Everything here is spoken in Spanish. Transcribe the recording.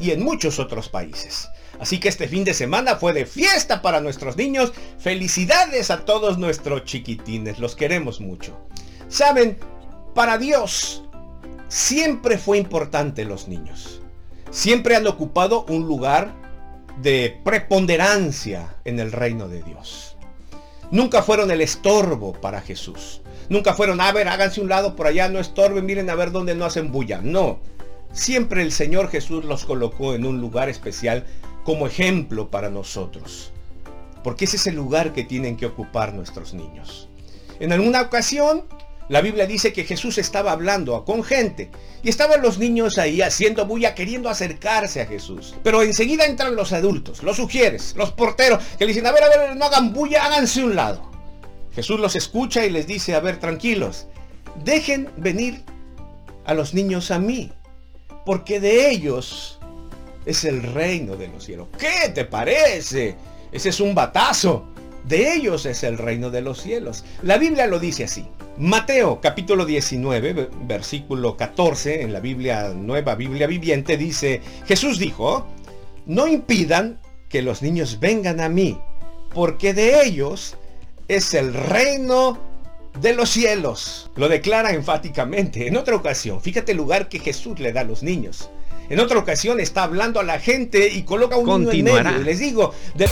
y en muchos otros países. Así que este fin de semana fue de fiesta para nuestros niños. Felicidades a todos nuestros chiquitines, los queremos mucho. Saben, para Dios siempre fue importante los niños. Siempre han ocupado un lugar de preponderancia en el reino de Dios. Nunca fueron el estorbo para Jesús. Nunca fueron, a ver, háganse un lado por allá, no estorben, miren a ver dónde no hacen bulla. No. Siempre el Señor Jesús los colocó en un lugar especial como ejemplo para nosotros. Porque ese es el lugar que tienen que ocupar nuestros niños. En alguna ocasión, la Biblia dice que Jesús estaba hablando con gente y estaban los niños ahí haciendo bulla, queriendo acercarse a Jesús. Pero enseguida entran los adultos, los sugieres, los porteros, que le dicen, a ver, a ver, no hagan bulla, háganse un lado. Jesús los escucha y les dice, a ver, tranquilos, dejen venir a los niños a mí, porque de ellos es el reino de los cielos. ¿Qué te parece? Ese es un batazo. De ellos es el reino de los cielos. La Biblia lo dice así. Mateo capítulo 19, versículo 14, en la Biblia Nueva Biblia Viviente, dice, Jesús dijo, no impidan que los niños vengan a mí, porque de ellos es el reino de los cielos. Lo declara enfáticamente. En otra ocasión, fíjate el lugar que Jesús le da a los niños. En otra ocasión está hablando a la gente y coloca un niño en medio. Y les digo, de...